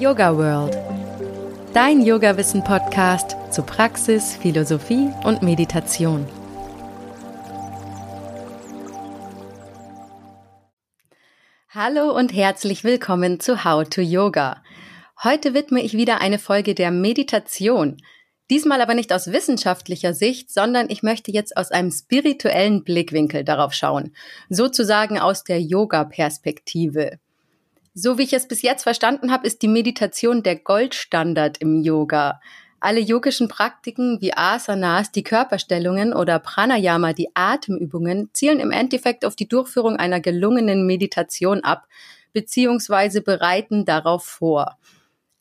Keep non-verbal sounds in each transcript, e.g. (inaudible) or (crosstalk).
Yoga World. Dein Yoga-Wissen-Podcast zu Praxis, Philosophie und Meditation. Hallo und herzlich willkommen zu How to Yoga. Heute widme ich wieder eine Folge der Meditation. Diesmal aber nicht aus wissenschaftlicher Sicht, sondern ich möchte jetzt aus einem spirituellen Blickwinkel darauf schauen, sozusagen aus der Yoga-Perspektive. So wie ich es bis jetzt verstanden habe, ist die Meditation der Goldstandard im Yoga. Alle yogischen Praktiken wie Asanas, die Körperstellungen oder Pranayama, die Atemübungen, zielen im Endeffekt auf die Durchführung einer gelungenen Meditation ab, beziehungsweise bereiten darauf vor.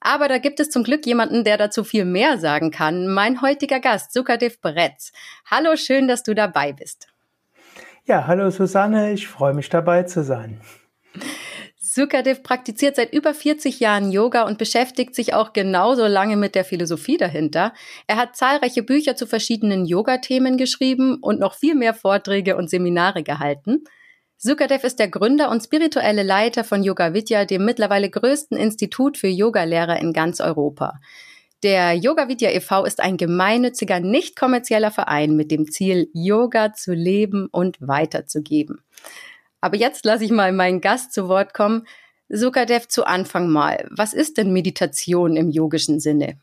Aber da gibt es zum Glück jemanden, der dazu viel mehr sagen kann. Mein heutiger Gast, Sukadev Bretz. Hallo, schön, dass du dabei bist. Ja, hallo Susanne, ich freue mich dabei zu sein. Sukadev praktiziert seit über 40 Jahren Yoga und beschäftigt sich auch genauso lange mit der Philosophie dahinter. Er hat zahlreiche Bücher zu verschiedenen Yoga-Themen geschrieben und noch viel mehr Vorträge und Seminare gehalten. Sukadev ist der Gründer und spirituelle Leiter von Yoga Vidya, dem mittlerweile größten Institut für Yogalehrer in ganz Europa. Der Yoga Vidya e.V. ist ein gemeinnütziger, nicht kommerzieller Verein mit dem Ziel, Yoga zu leben und weiterzugeben. Aber jetzt lasse ich mal meinen Gast zu Wort kommen. Sukadev zu Anfang mal. Was ist denn Meditation im yogischen Sinne?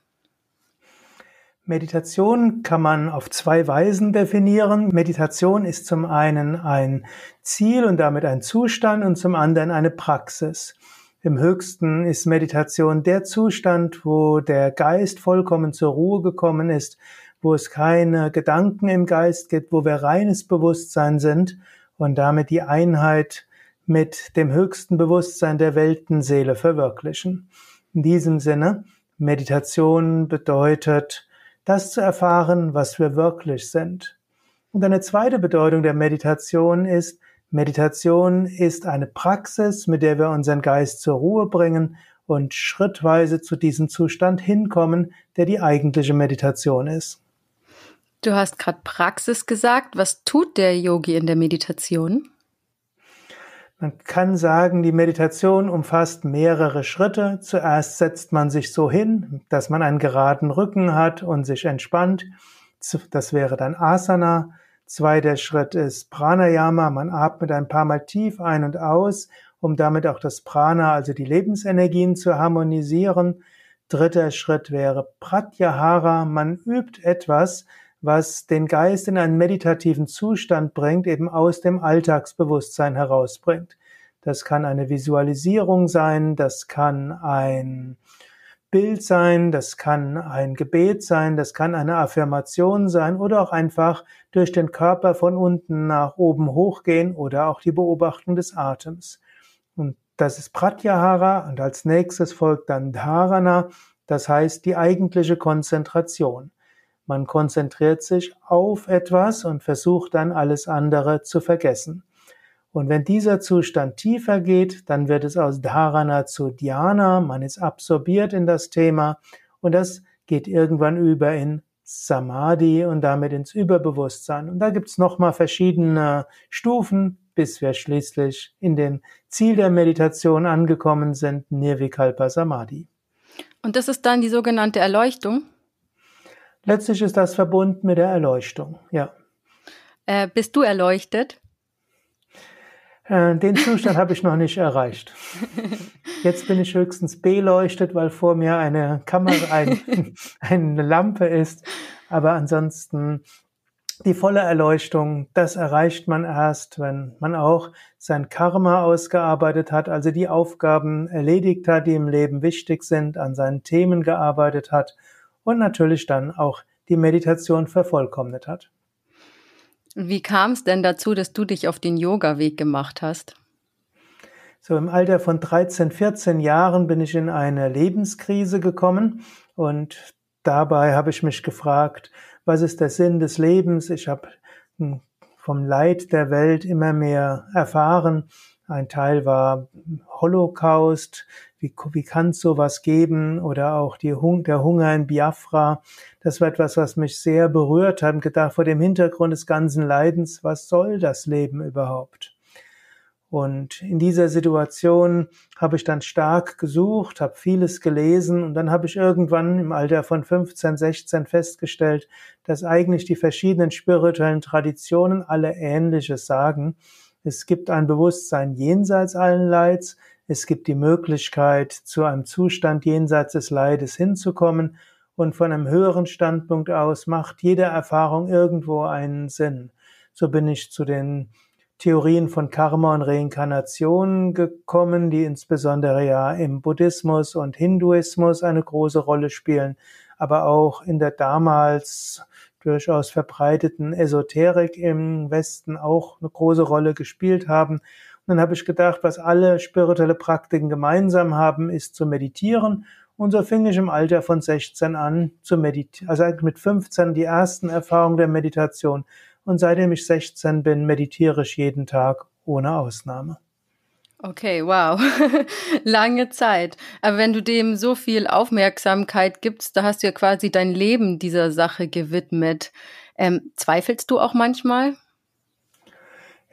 Meditation kann man auf zwei Weisen definieren. Meditation ist zum einen ein Ziel und damit ein Zustand und zum anderen eine Praxis. Im höchsten ist Meditation der Zustand, wo der Geist vollkommen zur Ruhe gekommen ist, wo es keine Gedanken im Geist gibt, wo wir reines Bewusstsein sind und damit die Einheit mit dem höchsten Bewusstsein der Weltenseele verwirklichen. In diesem Sinne, Meditation bedeutet, das zu erfahren, was wir wirklich sind. Und eine zweite Bedeutung der Meditation ist, Meditation ist eine Praxis, mit der wir unseren Geist zur Ruhe bringen und schrittweise zu diesem Zustand hinkommen, der die eigentliche Meditation ist. Du hast gerade Praxis gesagt. Was tut der Yogi in der Meditation? Man kann sagen, die Meditation umfasst mehrere Schritte. Zuerst setzt man sich so hin, dass man einen geraden Rücken hat und sich entspannt. Das wäre dann Asana. Zweiter Schritt ist Pranayama. Man atmet ein paar Mal tief ein und aus, um damit auch das Prana, also die Lebensenergien zu harmonisieren. Dritter Schritt wäre Pratyahara. Man übt etwas, was den Geist in einen meditativen Zustand bringt, eben aus dem Alltagsbewusstsein herausbringt. Das kann eine Visualisierung sein, das kann ein Bild sein, das kann ein Gebet sein, das kann eine Affirmation sein oder auch einfach durch den Körper von unten nach oben hochgehen oder auch die Beobachtung des Atems. Und das ist Pratyahara und als nächstes folgt dann Dharana, das heißt die eigentliche Konzentration. Man konzentriert sich auf etwas und versucht dann alles andere zu vergessen. Und wenn dieser Zustand tiefer geht, dann wird es aus Dharana zu Dhyana, man ist absorbiert in das Thema und das geht irgendwann über in Samadhi und damit ins Überbewusstsein. Und da gibt's nochmal verschiedene Stufen, bis wir schließlich in dem Ziel der Meditation angekommen sind, Nirvikalpa Samadhi. Und das ist dann die sogenannte Erleuchtung? Letztlich ist das verbunden mit der Erleuchtung, ja. Äh, bist du erleuchtet? Äh, den Zustand habe ich noch nicht erreicht. (laughs) Jetzt bin ich höchstens beleuchtet, weil vor mir eine Kamera, ein, (laughs) eine Lampe ist. Aber ansonsten die volle Erleuchtung, das erreicht man erst, wenn man auch sein Karma ausgearbeitet hat, also die Aufgaben erledigt hat, die im Leben wichtig sind, an seinen Themen gearbeitet hat und natürlich dann auch die Meditation vervollkommnet hat. Wie kam es denn dazu, dass du dich auf den Yoga-Weg gemacht hast? So im Alter von 13, 14 Jahren bin ich in eine Lebenskrise gekommen und dabei habe ich mich gefragt, was ist der Sinn des Lebens? Ich habe vom Leid der Welt immer mehr erfahren. Ein Teil war Holocaust, wie, wie kann es sowas geben? Oder auch die, der Hunger in Biafra. Das war etwas, was mich sehr berührt hat und gedacht, vor dem Hintergrund des ganzen Leidens, was soll das Leben überhaupt? Und in dieser Situation habe ich dann stark gesucht, habe vieles gelesen und dann habe ich irgendwann im Alter von 15, 16 festgestellt, dass eigentlich die verschiedenen spirituellen Traditionen alle Ähnliches sagen. Es gibt ein Bewusstsein jenseits allen Leids, es gibt die Möglichkeit, zu einem Zustand jenseits des Leides hinzukommen und von einem höheren Standpunkt aus macht jede Erfahrung irgendwo einen Sinn. So bin ich zu den Theorien von Karma und Reinkarnation gekommen, die insbesondere ja im Buddhismus und Hinduismus eine große Rolle spielen, aber auch in der damals durchaus verbreiteten Esoterik im Westen auch eine große Rolle gespielt haben. Dann habe ich gedacht, was alle spirituelle Praktiken gemeinsam haben, ist zu meditieren. Und so fing ich im Alter von 16 an zu meditieren, also mit 15 die ersten Erfahrungen der Meditation und seitdem ich 16 bin, meditiere ich jeden Tag ohne Ausnahme. Okay, wow. (laughs) Lange Zeit. Aber wenn du dem so viel Aufmerksamkeit gibst, da hast du ja quasi dein Leben dieser Sache gewidmet. Ähm, zweifelst du auch manchmal?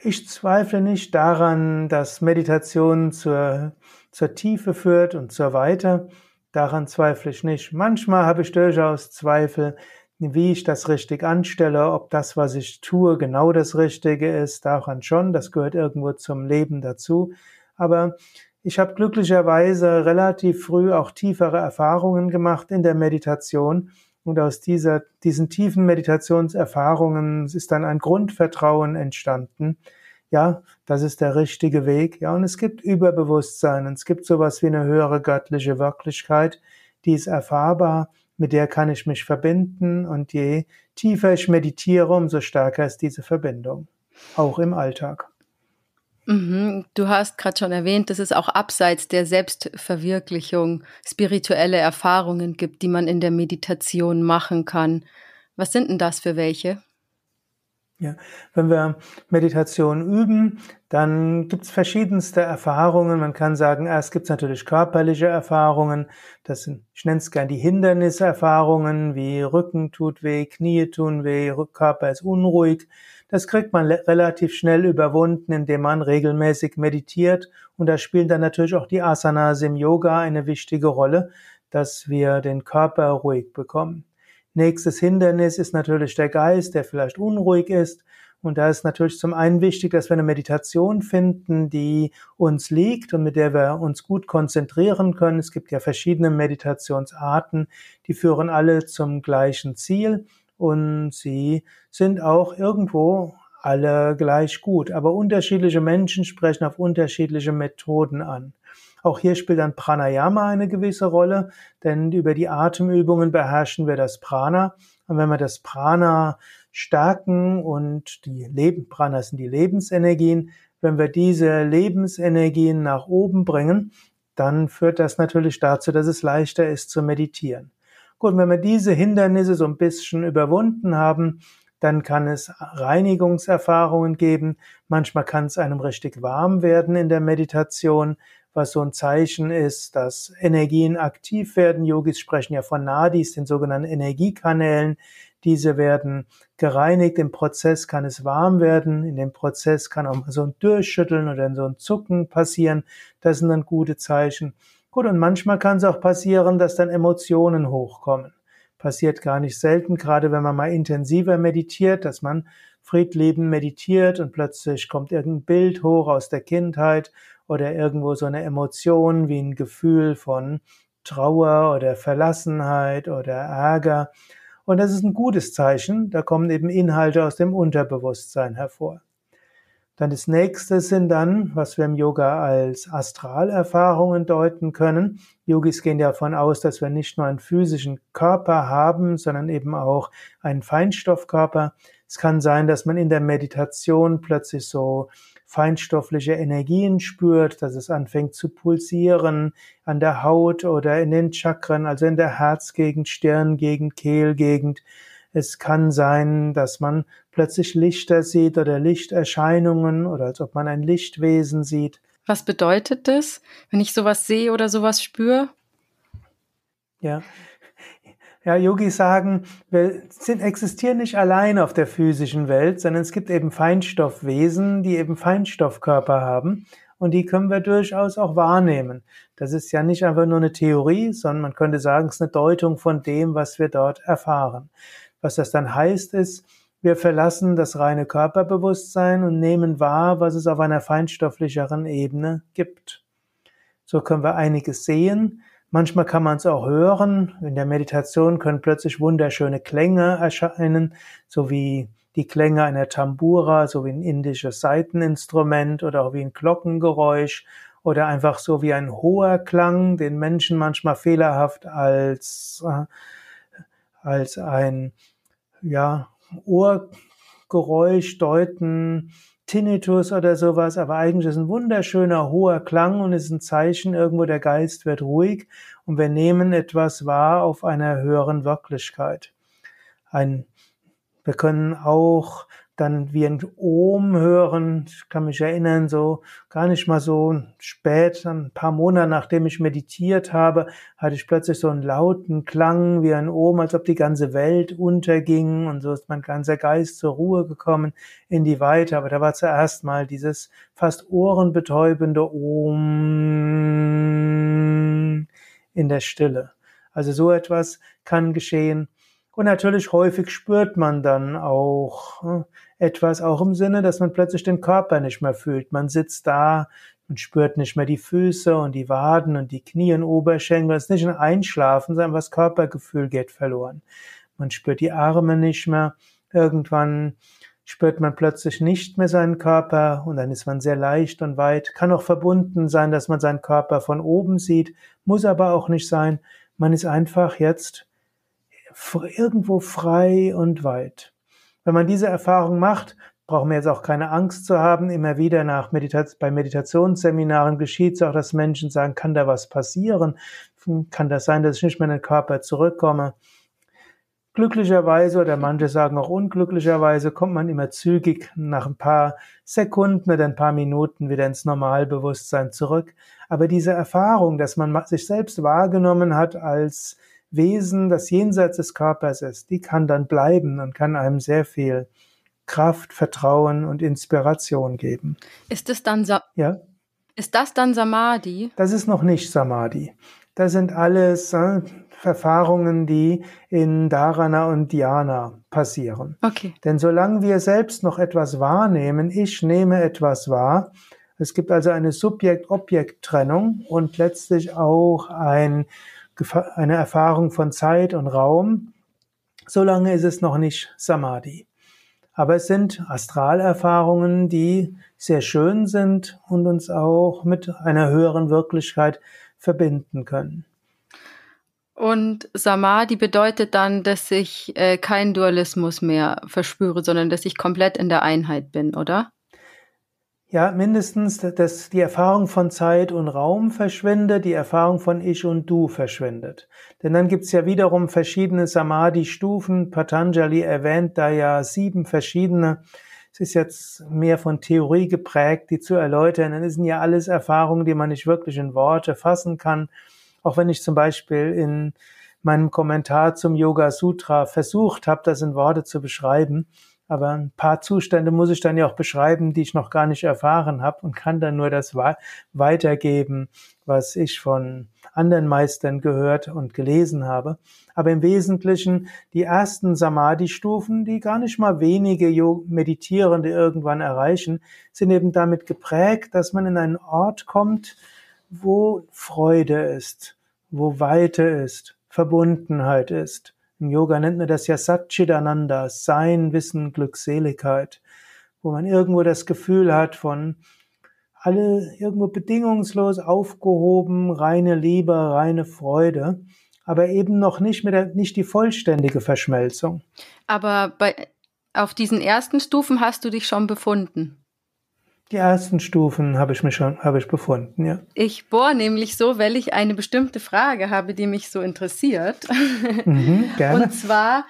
Ich zweifle nicht daran, dass Meditation zur, zur Tiefe führt und zur Weite. Daran zweifle ich nicht. Manchmal habe ich durchaus Zweifel, wie ich das richtig anstelle, ob das, was ich tue, genau das Richtige ist, daran schon, das gehört irgendwo zum Leben dazu. Aber ich habe glücklicherweise relativ früh auch tiefere Erfahrungen gemacht in der Meditation und aus dieser, diesen tiefen Meditationserfahrungen ist dann ein Grundvertrauen entstanden. Ja, das ist der richtige Weg. Ja, und es gibt Überbewusstsein. Und es gibt sowas wie eine höhere göttliche Wirklichkeit, die ist erfahrbar mit der kann ich mich verbinden und je tiefer ich meditiere, umso stärker ist diese Verbindung, auch im Alltag. Mhm. Du hast gerade schon erwähnt, dass es auch abseits der Selbstverwirklichung spirituelle Erfahrungen gibt, die man in der Meditation machen kann. Was sind denn das für welche? Ja, wenn wir Meditation üben, dann gibt's verschiedenste Erfahrungen. Man kann sagen, erst gibt's natürlich körperliche Erfahrungen. Das sind, ich nenne es gern die Hinderniserfahrungen, wie Rücken tut weh, Knie tun weh, Körper ist unruhig. Das kriegt man relativ schnell überwunden, indem man regelmäßig meditiert. Und da spielen dann natürlich auch die Asanas im Yoga eine wichtige Rolle, dass wir den Körper ruhig bekommen. Nächstes Hindernis ist natürlich der Geist, der vielleicht unruhig ist. Und da ist natürlich zum einen wichtig, dass wir eine Meditation finden, die uns liegt und mit der wir uns gut konzentrieren können. Es gibt ja verschiedene Meditationsarten, die führen alle zum gleichen Ziel und sie sind auch irgendwo alle gleich gut. Aber unterschiedliche Menschen sprechen auf unterschiedliche Methoden an. Auch hier spielt dann Pranayama eine gewisse Rolle, denn über die Atemübungen beherrschen wir das Prana. Und wenn wir das Prana stärken und die Leben, Prana sind die Lebensenergien, wenn wir diese Lebensenergien nach oben bringen, dann führt das natürlich dazu, dass es leichter ist zu meditieren. Gut, wenn wir diese Hindernisse so ein bisschen überwunden haben, dann kann es Reinigungserfahrungen geben. Manchmal kann es einem richtig warm werden in der Meditation was so ein Zeichen ist, dass Energien aktiv werden. Yogis sprechen ja von Nadis, den sogenannten Energiekanälen. Diese werden gereinigt. Im Prozess kann es warm werden. In dem Prozess kann auch so ein Durchschütteln oder so ein Zucken passieren. Das sind dann gute Zeichen. Gut, und manchmal kann es auch passieren, dass dann Emotionen hochkommen. Passiert gar nicht selten, gerade wenn man mal intensiver meditiert, dass man Friedleben meditiert und plötzlich kommt irgendein Bild hoch aus der Kindheit oder irgendwo so eine Emotion wie ein Gefühl von Trauer oder Verlassenheit oder Ärger. Und das ist ein gutes Zeichen, da kommen eben Inhalte aus dem Unterbewusstsein hervor. Dann das nächste sind dann, was wir im Yoga als Astralerfahrungen deuten können. Yogis gehen davon aus, dass wir nicht nur einen physischen Körper haben, sondern eben auch einen Feinstoffkörper. Es kann sein, dass man in der Meditation plötzlich so feinstoffliche Energien spürt, dass es anfängt zu pulsieren an der Haut oder in den Chakren, also in der Herzgegend, Stirngegend, Kehlgegend. Es kann sein, dass man plötzlich Lichter sieht oder Lichterscheinungen oder als ob man ein Lichtwesen sieht. Was bedeutet das, wenn ich sowas sehe oder sowas spüre? Ja, Ja, Yogis sagen, wir sind, existieren nicht allein auf der physischen Welt, sondern es gibt eben Feinstoffwesen, die eben Feinstoffkörper haben und die können wir durchaus auch wahrnehmen. Das ist ja nicht einfach nur eine Theorie, sondern man könnte sagen, es ist eine Deutung von dem, was wir dort erfahren. Was das dann heißt, ist, wir verlassen das reine Körperbewusstsein und nehmen wahr, was es auf einer feinstofflicheren Ebene gibt. So können wir einiges sehen, Manchmal kann man es auch hören. In der Meditation können plötzlich wunderschöne Klänge erscheinen, so wie die Klänge einer Tambura, so wie ein indisches Saiteninstrument oder auch wie ein Glockengeräusch oder einfach so wie ein hoher Klang, den Menschen manchmal fehlerhaft als, äh, als ein, ja, Ohrgeräusch deuten, Tinnitus oder sowas, aber eigentlich ist ein wunderschöner hoher Klang und ist ein Zeichen, irgendwo der Geist wird ruhig und wir nehmen etwas wahr auf einer höheren Wirklichkeit. Ein, wir können auch dann wie ein Ohm hören. Ich kann mich erinnern, so gar nicht mal so spät, ein paar Monate nachdem ich meditiert habe, hatte ich plötzlich so einen lauten Klang wie ein Ohm, als ob die ganze Welt unterging und so ist mein ganzer Geist zur Ruhe gekommen in die Weite. Aber da war zuerst mal dieses fast ohrenbetäubende Ohm in der Stille. Also so etwas kann geschehen. Und natürlich häufig spürt man dann auch hm, etwas, auch im Sinne, dass man plötzlich den Körper nicht mehr fühlt. Man sitzt da und spürt nicht mehr die Füße und die Waden und die Knie und Oberschenkel. Es ist nicht ein Einschlafen, sondern das Körpergefühl geht verloren. Man spürt die Arme nicht mehr. Irgendwann spürt man plötzlich nicht mehr seinen Körper und dann ist man sehr leicht und weit. Kann auch verbunden sein, dass man seinen Körper von oben sieht, muss aber auch nicht sein. Man ist einfach jetzt irgendwo frei und weit. Wenn man diese Erfahrung macht, brauchen wir jetzt auch keine Angst zu haben. Immer wieder nach Meditation, bei Meditationsseminaren geschieht es auch, dass Menschen sagen, kann da was passieren? Kann das sein, dass ich nicht mehr in den Körper zurückkomme? Glücklicherweise oder manche sagen auch unglücklicherweise kommt man immer zügig nach ein paar Sekunden oder ein paar Minuten wieder ins Normalbewusstsein zurück. Aber diese Erfahrung, dass man sich selbst wahrgenommen hat als Wesen, das jenseits des Körpers ist, die kann dann bleiben und kann einem sehr viel Kraft, Vertrauen und Inspiration geben. Ist es dann Sa ja? Ist das dann Samadhi? Das ist noch nicht Samadhi. Das sind alles äh, Erfahrungen, die in Dharana und Dhyana passieren. Okay. Denn solange wir selbst noch etwas wahrnehmen, ich nehme etwas wahr, es gibt also eine Subjekt-Objekt-Trennung und letztlich auch ein eine Erfahrung von Zeit und Raum, solange ist es noch nicht Samadhi. Aber es sind Astralerfahrungen, die sehr schön sind und uns auch mit einer höheren Wirklichkeit verbinden können. Und Samadhi bedeutet dann, dass ich äh, keinen Dualismus mehr verspüre, sondern dass ich komplett in der Einheit bin, oder? Ja, mindestens, dass die Erfahrung von Zeit und Raum verschwindet, die Erfahrung von Ich und Du verschwindet. Denn dann gibt's ja wiederum verschiedene Samadhi-Stufen. Patanjali erwähnt da ja sieben verschiedene. Es ist jetzt mehr von Theorie geprägt, die zu erläutern. Dann sind ja alles Erfahrungen, die man nicht wirklich in Worte fassen kann. Auch wenn ich zum Beispiel in meinem Kommentar zum Yoga Sutra versucht habe, das in Worte zu beschreiben, aber ein paar Zustände muss ich dann ja auch beschreiben, die ich noch gar nicht erfahren habe und kann dann nur das weitergeben, was ich von anderen Meistern gehört und gelesen habe. Aber im Wesentlichen die ersten Samadhi-Stufen, die gar nicht mal wenige Meditierende irgendwann erreichen, sind eben damit geprägt, dass man in einen Ort kommt, wo Freude ist, wo Weite ist, Verbundenheit ist. Im Yoga nennt man das ja Satchidananda, Sein, Wissen, Glückseligkeit, wo man irgendwo das Gefühl hat von alle irgendwo bedingungslos aufgehoben, reine Liebe, reine Freude, aber eben noch nicht mit der, nicht die vollständige Verschmelzung. Aber bei, auf diesen ersten Stufen hast du dich schon befunden. Die ersten Stufen habe ich mich schon, habe ich befunden, ja. Ich bohre nämlich so, weil ich eine bestimmte Frage habe, die mich so interessiert. (laughs) Mhm, gerne. Und zwar,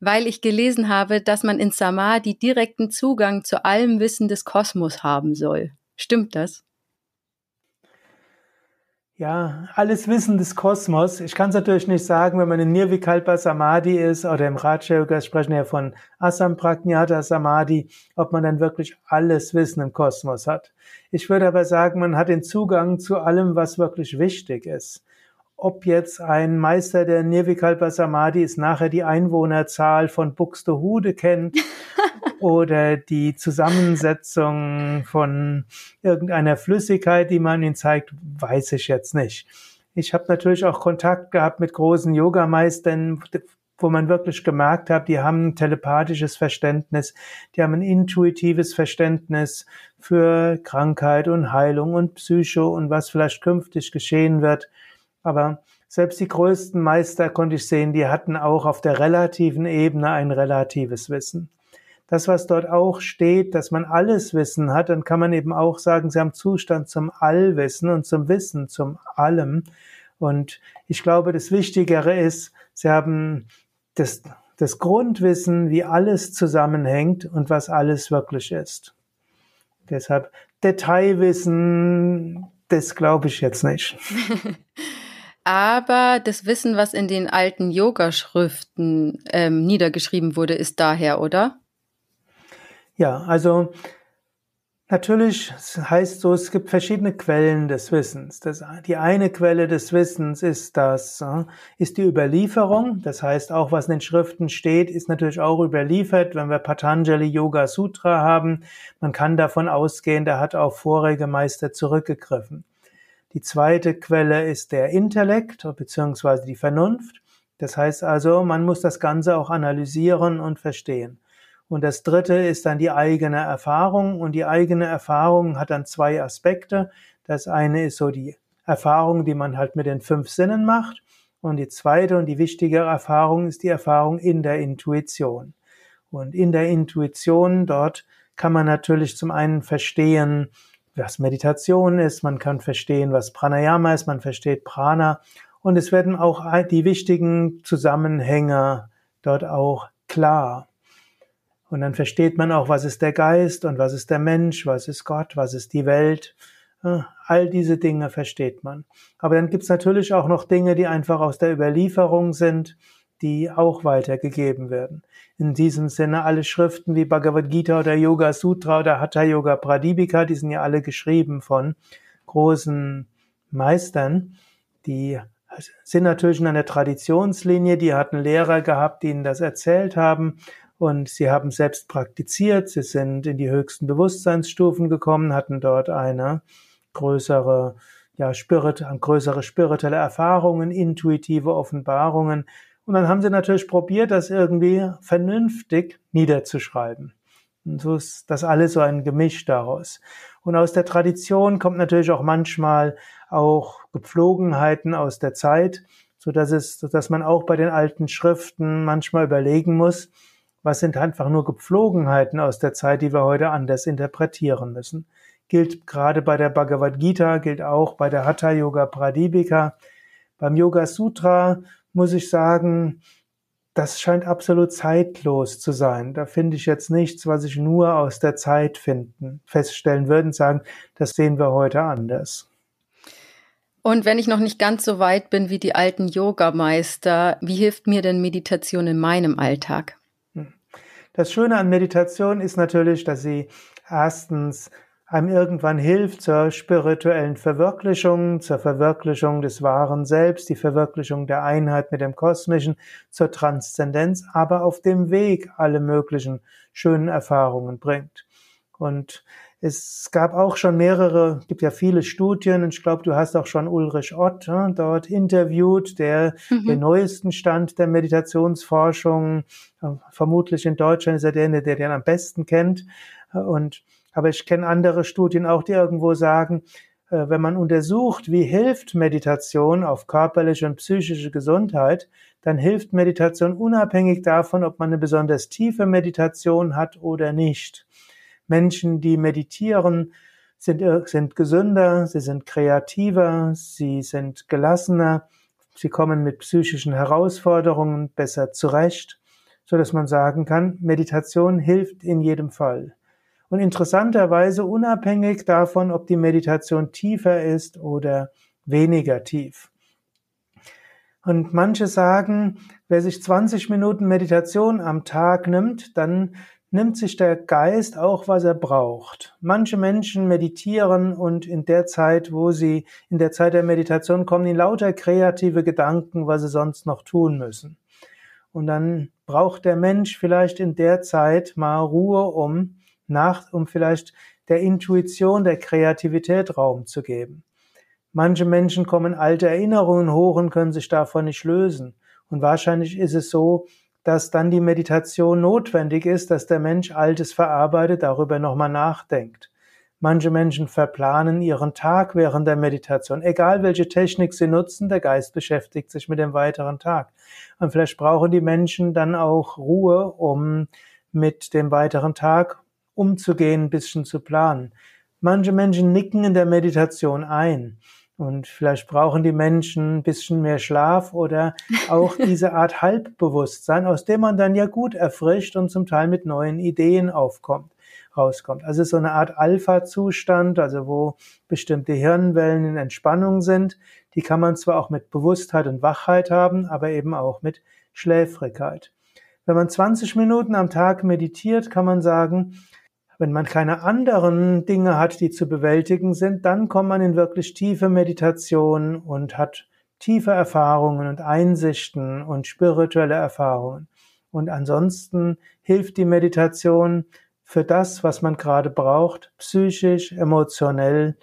weil ich gelesen habe, dass man in Samadhi direkten Zugang zu allem Wissen des Kosmos haben soll. Stimmt das? Ja, alles Wissen des Kosmos. Ich kann es natürlich nicht sagen, wenn man in Nirvikalpa Samadhi ist oder im Raja Yoga sprechen ja von Asampragnata Samadhi, ob man dann wirklich alles Wissen im Kosmos hat. Ich würde aber sagen, man hat den Zugang zu allem, was wirklich wichtig ist ob jetzt ein Meister der Nirvikalpa Samadhi ist, nachher die Einwohnerzahl von Buxtehude kennt (laughs) oder die Zusammensetzung von irgendeiner Flüssigkeit, die man ihnen zeigt, weiß ich jetzt nicht. Ich habe natürlich auch Kontakt gehabt mit großen Yogameistern, wo man wirklich gemerkt hat, die haben ein telepathisches Verständnis, die haben ein intuitives Verständnis für Krankheit und Heilung und Psycho und was vielleicht künftig geschehen wird. Aber selbst die größten Meister konnte ich sehen, die hatten auch auf der relativen Ebene ein relatives Wissen. Das, was dort auch steht, dass man alles Wissen hat, dann kann man eben auch sagen, sie haben Zustand zum Allwissen und zum Wissen, zum Allem. Und ich glaube, das Wichtigere ist, sie haben das, das Grundwissen, wie alles zusammenhängt und was alles wirklich ist. Deshalb Detailwissen, das glaube ich jetzt nicht. (laughs) aber das Wissen, was in den alten Yoga-Schriften ähm, niedergeschrieben wurde, ist daher, oder? Ja, also natürlich heißt so, es gibt verschiedene Quellen des Wissens. Das, die eine Quelle des Wissens ist das, äh, ist die Überlieferung. Das heißt, auch was in den Schriften steht, ist natürlich auch überliefert. Wenn wir Patanjali Yoga Sutra haben, man kann davon ausgehen, da hat auch vorige Meister zurückgegriffen. Die zweite Quelle ist der Intellekt bzw. die Vernunft. Das heißt also, man muss das Ganze auch analysieren und verstehen. Und das dritte ist dann die eigene Erfahrung. Und die eigene Erfahrung hat dann zwei Aspekte. Das eine ist so die Erfahrung, die man halt mit den fünf Sinnen macht. Und die zweite und die wichtigere Erfahrung ist die Erfahrung in der Intuition. Und in der Intuition dort kann man natürlich zum einen verstehen, was Meditation ist, man kann verstehen, was Pranayama ist, man versteht Prana und es werden auch die wichtigen Zusammenhänge dort auch klar. Und dann versteht man auch, was ist der Geist und was ist der Mensch, was ist Gott, was ist die Welt. All diese Dinge versteht man. Aber dann gibt es natürlich auch noch Dinge, die einfach aus der Überlieferung sind, die auch weitergegeben werden. In diesem Sinne alle Schriften wie Bhagavad Gita oder Yoga Sutra oder Hatha Yoga Pradipika, die sind ja alle geschrieben von großen Meistern, die sind natürlich in einer Traditionslinie, die hatten Lehrer gehabt, die ihnen das erzählt haben und sie haben selbst praktiziert, sie sind in die höchsten Bewusstseinsstufen gekommen, hatten dort eine größere, ja, spirit, größere spirituelle Erfahrungen, intuitive Offenbarungen, und dann haben sie natürlich probiert, das irgendwie vernünftig niederzuschreiben. Und so ist das alles so ein Gemisch daraus. Und aus der Tradition kommt natürlich auch manchmal auch Gepflogenheiten aus der Zeit, so dass es, dass man auch bei den alten Schriften manchmal überlegen muss, was sind einfach nur Gepflogenheiten aus der Zeit, die wir heute anders interpretieren müssen. Gilt gerade bei der Bhagavad Gita, gilt auch bei der Hatha Yoga Pradipika. Beim Yoga Sutra muss ich sagen, das scheint absolut zeitlos zu sein. Da finde ich jetzt nichts, was ich nur aus der Zeit finden, feststellen würde und sagen, das sehen wir heute anders. Und wenn ich noch nicht ganz so weit bin wie die alten Yogameister, wie hilft mir denn Meditation in meinem Alltag? Hm. Das Schöne an Meditation ist natürlich, dass sie erstens einem irgendwann hilft zur spirituellen Verwirklichung, zur Verwirklichung des wahren Selbst, die Verwirklichung der Einheit mit dem Kosmischen, zur Transzendenz, aber auf dem Weg alle möglichen schönen Erfahrungen bringt. Und es gab auch schon mehrere, gibt ja viele Studien, und ich glaube, du hast auch schon Ulrich Ott äh, dort interviewt, der mhm. den neuesten Stand der Meditationsforschung, äh, vermutlich in Deutschland ist er der, der den am besten kennt. Und aber ich kenne andere Studien auch, die irgendwo sagen, äh, wenn man untersucht, wie hilft Meditation auf körperliche und psychische Gesundheit, dann hilft Meditation unabhängig davon, ob man eine besonders tiefe Meditation hat oder nicht. Menschen, die meditieren, sind, äh, sind gesünder, sie sind kreativer, sie sind gelassener, sie kommen mit psychischen Herausforderungen besser zurecht, so dass man sagen kann, Meditation hilft in jedem Fall. Und interessanterweise unabhängig davon, ob die Meditation tiefer ist oder weniger tief. Und manche sagen, wer sich 20 Minuten Meditation am Tag nimmt, dann nimmt sich der Geist auch, was er braucht. Manche Menschen meditieren und in der Zeit, wo sie, in der Zeit der Meditation kommen ihnen lauter kreative Gedanken, was sie sonst noch tun müssen. Und dann braucht der Mensch vielleicht in der Zeit mal Ruhe, um nach, um vielleicht der Intuition, der Kreativität Raum zu geben. Manche Menschen kommen alte Erinnerungen hoch und können sich davon nicht lösen. Und wahrscheinlich ist es so, dass dann die Meditation notwendig ist, dass der Mensch Altes verarbeitet, darüber nochmal nachdenkt. Manche Menschen verplanen ihren Tag während der Meditation. Egal welche Technik sie nutzen, der Geist beschäftigt sich mit dem weiteren Tag. Und vielleicht brauchen die Menschen dann auch Ruhe, um mit dem weiteren Tag umzugehen, ein bisschen zu planen. Manche Menschen nicken in der Meditation ein. Und vielleicht brauchen die Menschen ein bisschen mehr Schlaf oder (laughs) auch diese Art Halbbewusstsein, aus dem man dann ja gut erfrischt und zum Teil mit neuen Ideen aufkommt, rauskommt. Also so eine Art Alpha-Zustand, also wo bestimmte Hirnwellen in Entspannung sind. Die kann man zwar auch mit Bewusstheit und Wachheit haben, aber eben auch mit Schläfrigkeit. Wenn man 20 Minuten am Tag meditiert, kann man sagen, wenn man keine anderen Dinge hat, die zu bewältigen sind, dann kommt man in wirklich tiefe Meditation und hat tiefe Erfahrungen und Einsichten und spirituelle Erfahrungen. Und ansonsten hilft die Meditation für das, was man gerade braucht, psychisch, emotionell,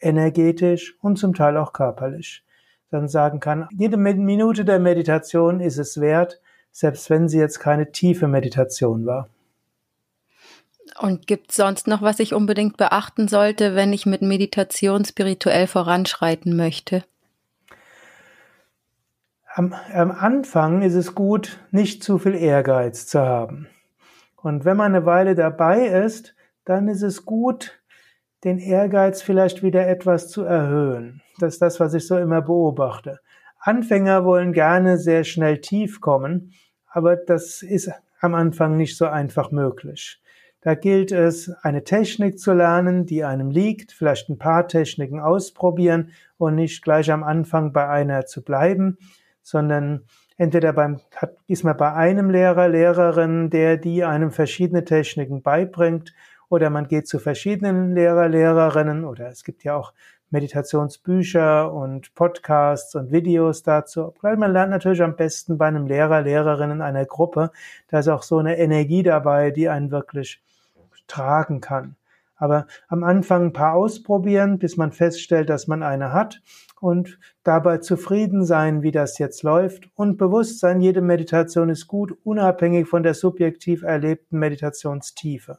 energetisch und zum Teil auch körperlich. Dann sagen kann, jede Minute der Meditation ist es wert, selbst wenn sie jetzt keine tiefe Meditation war. Und gibt sonst noch, was ich unbedingt beachten sollte, wenn ich mit Meditation spirituell voranschreiten möchte? Am, am, Anfang ist es gut, nicht zu viel Ehrgeiz zu haben. Und wenn man eine Weile dabei ist, dann ist es gut, den Ehrgeiz vielleicht wieder etwas zu erhöhen. Das ist das, was ich so immer beobachte. Anfänger wollen gerne sehr schnell tief kommen, aber das ist am Anfang nicht so einfach möglich. Da gilt es, eine Technik zu lernen, die einem liegt, vielleicht ein paar Techniken ausprobieren und nicht gleich am Anfang bei einer zu bleiben, sondern entweder beim, ist man bei einem Lehrer, Lehrerin, der die einem verschiedene Techniken beibringt, oder man geht zu verschiedenen Lehrer, Lehrerinnen, oder es gibt ja auch Meditationsbücher und Podcasts und Videos dazu. Man lernt natürlich am besten bei einem Lehrer, Lehrerin in einer Gruppe. Da ist auch so eine Energie dabei, die einen wirklich tragen kann. Aber am Anfang ein paar ausprobieren, bis man feststellt, dass man eine hat und dabei zufrieden sein, wie das jetzt läuft und bewusst sein, jede Meditation ist gut, unabhängig von der subjektiv erlebten Meditationstiefe.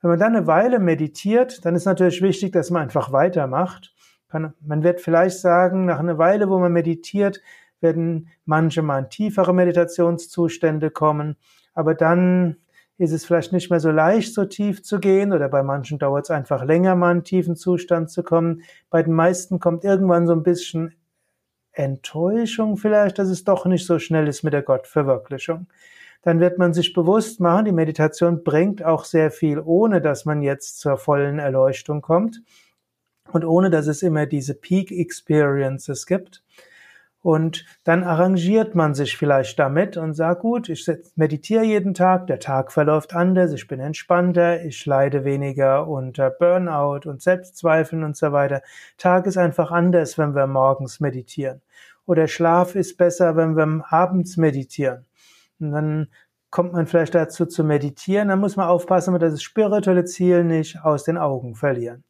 Wenn man dann eine Weile meditiert, dann ist natürlich wichtig, dass man einfach weitermacht. Man wird vielleicht sagen, nach einer Weile, wo man meditiert, werden manche mal in tiefere Meditationszustände kommen, aber dann ist es vielleicht nicht mehr so leicht, so tief zu gehen oder bei manchen dauert es einfach länger, mal in einen tiefen Zustand zu kommen. Bei den meisten kommt irgendwann so ein bisschen Enttäuschung vielleicht, dass es doch nicht so schnell ist mit der Gottverwirklichung. Dann wird man sich bewusst machen, die Meditation bringt auch sehr viel, ohne dass man jetzt zur vollen Erleuchtung kommt und ohne dass es immer diese Peak Experiences gibt. Und dann arrangiert man sich vielleicht damit und sagt, gut, ich meditiere jeden Tag, der Tag verläuft anders, ich bin entspannter, ich leide weniger unter Burnout und Selbstzweifeln und so weiter. Tag ist einfach anders, wenn wir morgens meditieren. Oder Schlaf ist besser, wenn wir abends meditieren. Und dann kommt man vielleicht dazu zu meditieren, dann muss man aufpassen, dass das spirituelle Ziel nicht aus den Augen verlieren.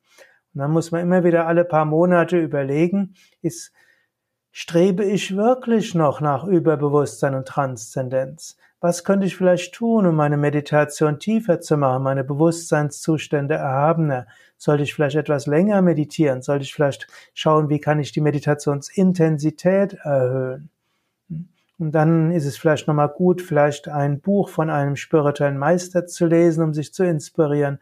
Und dann muss man immer wieder alle paar Monate überlegen, ist Strebe ich wirklich noch nach Überbewusstsein und Transzendenz? Was könnte ich vielleicht tun, um meine Meditation tiefer zu machen, meine Bewusstseinszustände erhabener? Sollte ich vielleicht etwas länger meditieren? Sollte ich vielleicht schauen, wie kann ich die Meditationsintensität erhöhen? Und dann ist es vielleicht nochmal gut, vielleicht ein Buch von einem spirituellen Meister zu lesen, um sich zu inspirieren.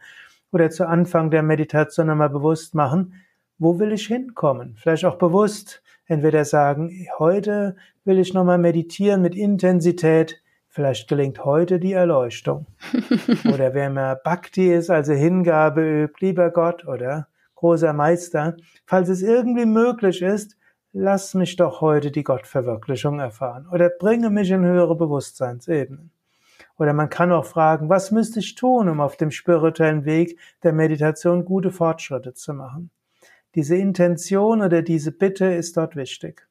Oder zu Anfang der Meditation nochmal bewusst machen, wo will ich hinkommen? Vielleicht auch bewusst entweder sagen, heute will ich nochmal meditieren mit Intensität, vielleicht gelingt heute die Erleuchtung. (laughs) oder wer mehr Bhakti ist, also Hingabe übt, lieber Gott, oder großer Meister, falls es irgendwie möglich ist, lass mich doch heute die Gottverwirklichung erfahren oder bringe mich in höhere Bewusstseinsebenen. Oder man kann auch fragen, was müsste ich tun, um auf dem spirituellen Weg der Meditation gute Fortschritte zu machen? Diese Intention oder diese Bitte ist dort wichtig.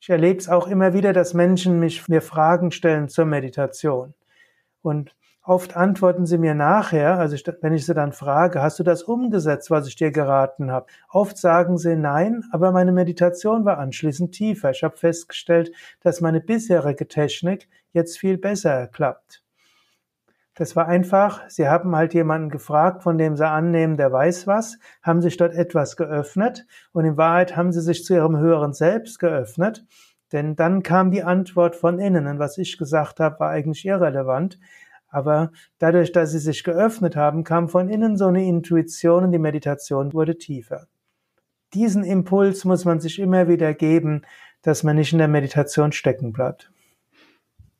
Ich erlebe es auch immer wieder, dass Menschen mich, mir Fragen stellen zur Meditation. Und oft antworten sie mir nachher, also wenn ich sie dann frage, hast du das umgesetzt, was ich dir geraten habe? Oft sagen sie nein, aber meine Meditation war anschließend tiefer. Ich habe festgestellt, dass meine bisherige Technik jetzt viel besser klappt. Das war einfach, sie haben halt jemanden gefragt, von dem sie annehmen, der weiß was, haben sich dort etwas geöffnet und in Wahrheit haben sie sich zu ihrem höheren Selbst geöffnet, denn dann kam die Antwort von innen und was ich gesagt habe, war eigentlich irrelevant. Aber dadurch, dass sie sich geöffnet haben, kam von innen so eine Intuition und die Meditation wurde tiefer. Diesen Impuls muss man sich immer wieder geben, dass man nicht in der Meditation stecken bleibt.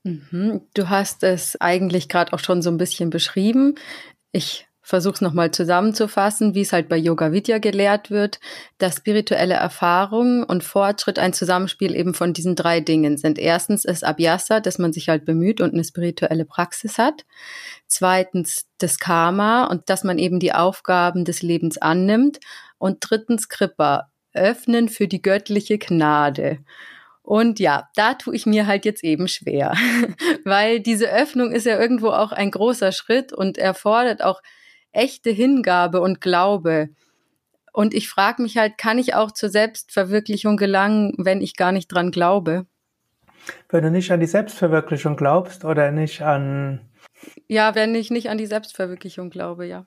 Mhm. Du hast es eigentlich gerade auch schon so ein bisschen beschrieben. Ich versuche es nochmal zusammenzufassen, wie es halt bei Yoga Vidya gelehrt wird, dass spirituelle Erfahrung und Fortschritt ein Zusammenspiel eben von diesen drei Dingen sind. Erstens ist Abhyasa, dass man sich halt bemüht und eine spirituelle Praxis hat. Zweitens das Karma und dass man eben die Aufgaben des Lebens annimmt. Und drittens Kripa, öffnen für die göttliche Gnade. Und ja, da tue ich mir halt jetzt eben schwer, (laughs) weil diese Öffnung ist ja irgendwo auch ein großer Schritt und erfordert auch echte Hingabe und Glaube. Und ich frage mich halt, kann ich auch zur Selbstverwirklichung gelangen, wenn ich gar nicht dran glaube? Wenn du nicht an die Selbstverwirklichung glaubst oder nicht an. Ja, wenn ich nicht an die Selbstverwirklichung glaube, ja.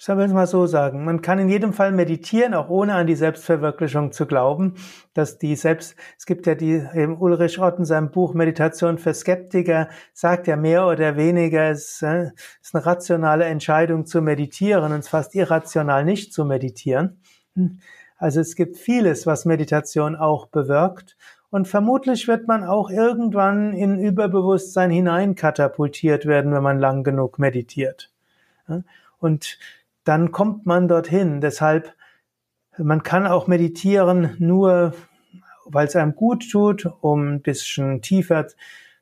Ich soll es mal so sagen. Man kann in jedem Fall meditieren, auch ohne an die Selbstverwirklichung zu glauben, dass die Selbst, es gibt ja die, eben Ulrich Ott in seinem Buch Meditation für Skeptiker, sagt ja mehr oder weniger, es äh, ist eine rationale Entscheidung zu meditieren und es fast irrational nicht zu meditieren. Also es gibt vieles, was Meditation auch bewirkt. Und vermutlich wird man auch irgendwann in Überbewusstsein hinein katapultiert werden, wenn man lang genug meditiert. Und dann kommt man dorthin. Deshalb, man kann auch meditieren nur, weil es einem gut tut, um ein bisschen tiefer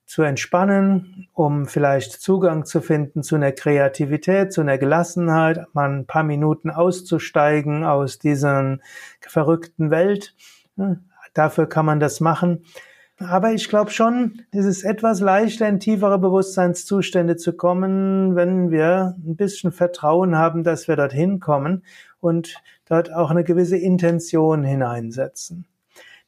zu entspannen, um vielleicht Zugang zu finden zu einer Kreativität, zu einer Gelassenheit, mal ein paar Minuten auszusteigen aus dieser verrückten Welt. Dafür kann man das machen. Aber ich glaube schon, es ist etwas leichter, in tiefere Bewusstseinszustände zu kommen, wenn wir ein bisschen Vertrauen haben, dass wir dorthin kommen und dort auch eine gewisse Intention hineinsetzen.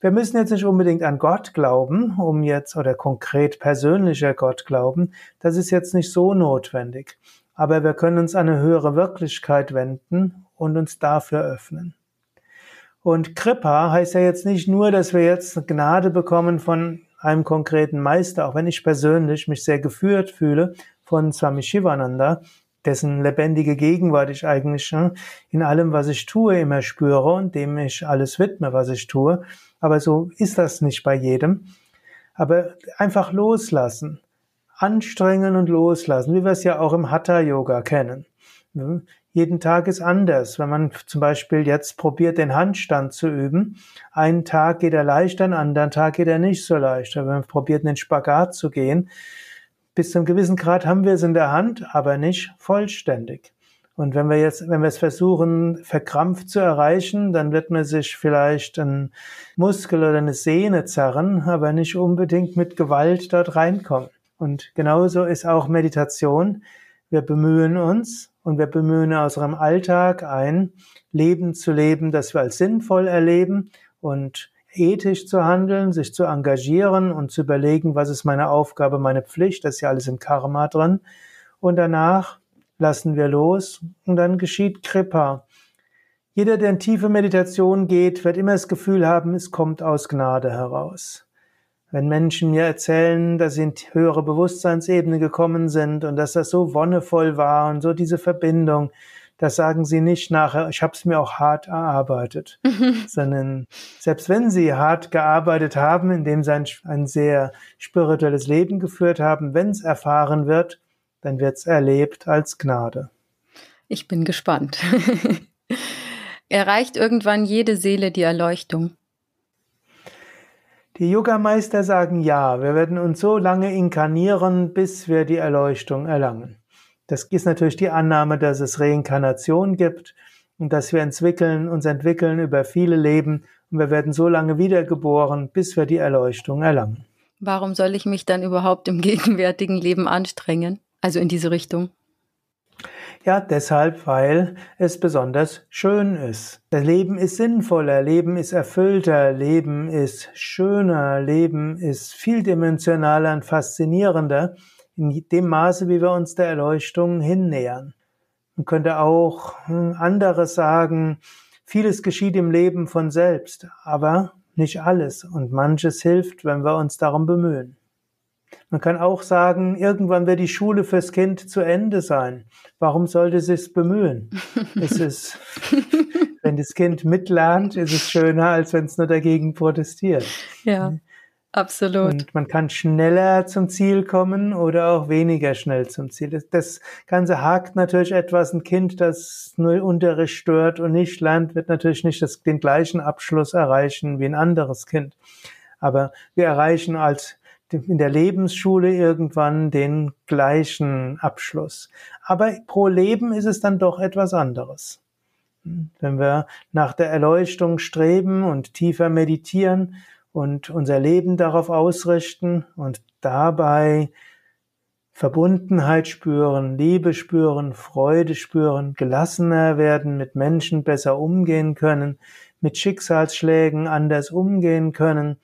Wir müssen jetzt nicht unbedingt an Gott glauben, um jetzt oder konkret persönlicher Gott glauben. Das ist jetzt nicht so notwendig. Aber wir können uns an eine höhere Wirklichkeit wenden und uns dafür öffnen. Und Kripa heißt ja jetzt nicht nur, dass wir jetzt Gnade bekommen von einem konkreten Meister, auch wenn ich persönlich mich sehr geführt fühle von Swami Shivananda, dessen lebendige Gegenwart ich eigentlich ne, in allem, was ich tue, immer spüre und dem ich alles widme, was ich tue. Aber so ist das nicht bei jedem. Aber einfach loslassen, anstrengen und loslassen, wie wir es ja auch im Hatha-Yoga kennen. Jeden Tag ist anders. Wenn man zum Beispiel jetzt probiert, den Handstand zu üben, einen Tag geht er leicht, einen anderen Tag geht er nicht so leicht. wenn man probiert, in den Spagat zu gehen, bis zu einem gewissen Grad haben wir es in der Hand, aber nicht vollständig. Und wenn wir jetzt, wenn wir es versuchen, verkrampft zu erreichen, dann wird man sich vielleicht ein Muskel oder eine Sehne zerren, aber nicht unbedingt mit Gewalt dort reinkommen. Und genauso ist auch Meditation. Wir bemühen uns und wir bemühen aus unserem Alltag ein Leben zu leben, das wir als sinnvoll erleben und ethisch zu handeln, sich zu engagieren und zu überlegen, was ist meine Aufgabe, meine Pflicht, das ist ja alles im Karma drin. Und danach lassen wir los und dann geschieht Kripa. Jeder, der in tiefe Meditation geht, wird immer das Gefühl haben, es kommt aus Gnade heraus. Wenn Menschen mir erzählen, dass sie in höhere Bewusstseinsebene gekommen sind und dass das so wonnevoll war und so diese Verbindung, das sagen sie nicht nachher, ich habe es mir auch hart erarbeitet, (laughs) sondern selbst wenn sie hart gearbeitet haben, indem sie ein, ein sehr spirituelles Leben geführt haben, wenn es erfahren wird, dann wird es erlebt als Gnade. Ich bin gespannt. (laughs) Erreicht irgendwann jede Seele die Erleuchtung? Die Yogameister sagen ja, wir werden uns so lange inkarnieren, bis wir die Erleuchtung erlangen. Das ist natürlich die Annahme, dass es Reinkarnation gibt und dass wir entwickeln, uns entwickeln über viele Leben und wir werden so lange wiedergeboren, bis wir die Erleuchtung erlangen. Warum soll ich mich dann überhaupt im gegenwärtigen Leben anstrengen? Also in diese Richtung? Ja, deshalb, weil es besonders schön ist. Das Leben ist sinnvoller, Leben ist erfüllter, Leben ist schöner, Leben ist vieldimensionaler und faszinierender in dem Maße, wie wir uns der Erleuchtung hinnähern. Man könnte auch hm, anderes sagen, vieles geschieht im Leben von selbst, aber nicht alles und manches hilft, wenn wir uns darum bemühen. Man kann auch sagen, irgendwann wird die Schule fürs Kind zu Ende sein. Warum sollte es sich bemühen? (laughs) es ist, wenn das Kind mitlernt, ist es schöner, als wenn es nur dagegen protestiert. Ja, absolut. Und man kann schneller zum Ziel kommen oder auch weniger schnell zum Ziel. Das, das Ganze hakt natürlich etwas. Ein Kind, das nur Unterricht stört und nicht lernt, wird natürlich nicht das, den gleichen Abschluss erreichen wie ein anderes Kind. Aber wir erreichen als in der Lebensschule irgendwann den gleichen Abschluss. Aber pro Leben ist es dann doch etwas anderes. Wenn wir nach der Erleuchtung streben und tiefer meditieren und unser Leben darauf ausrichten und dabei Verbundenheit spüren, Liebe spüren, Freude spüren, gelassener werden, mit Menschen besser umgehen können, mit Schicksalsschlägen anders umgehen können,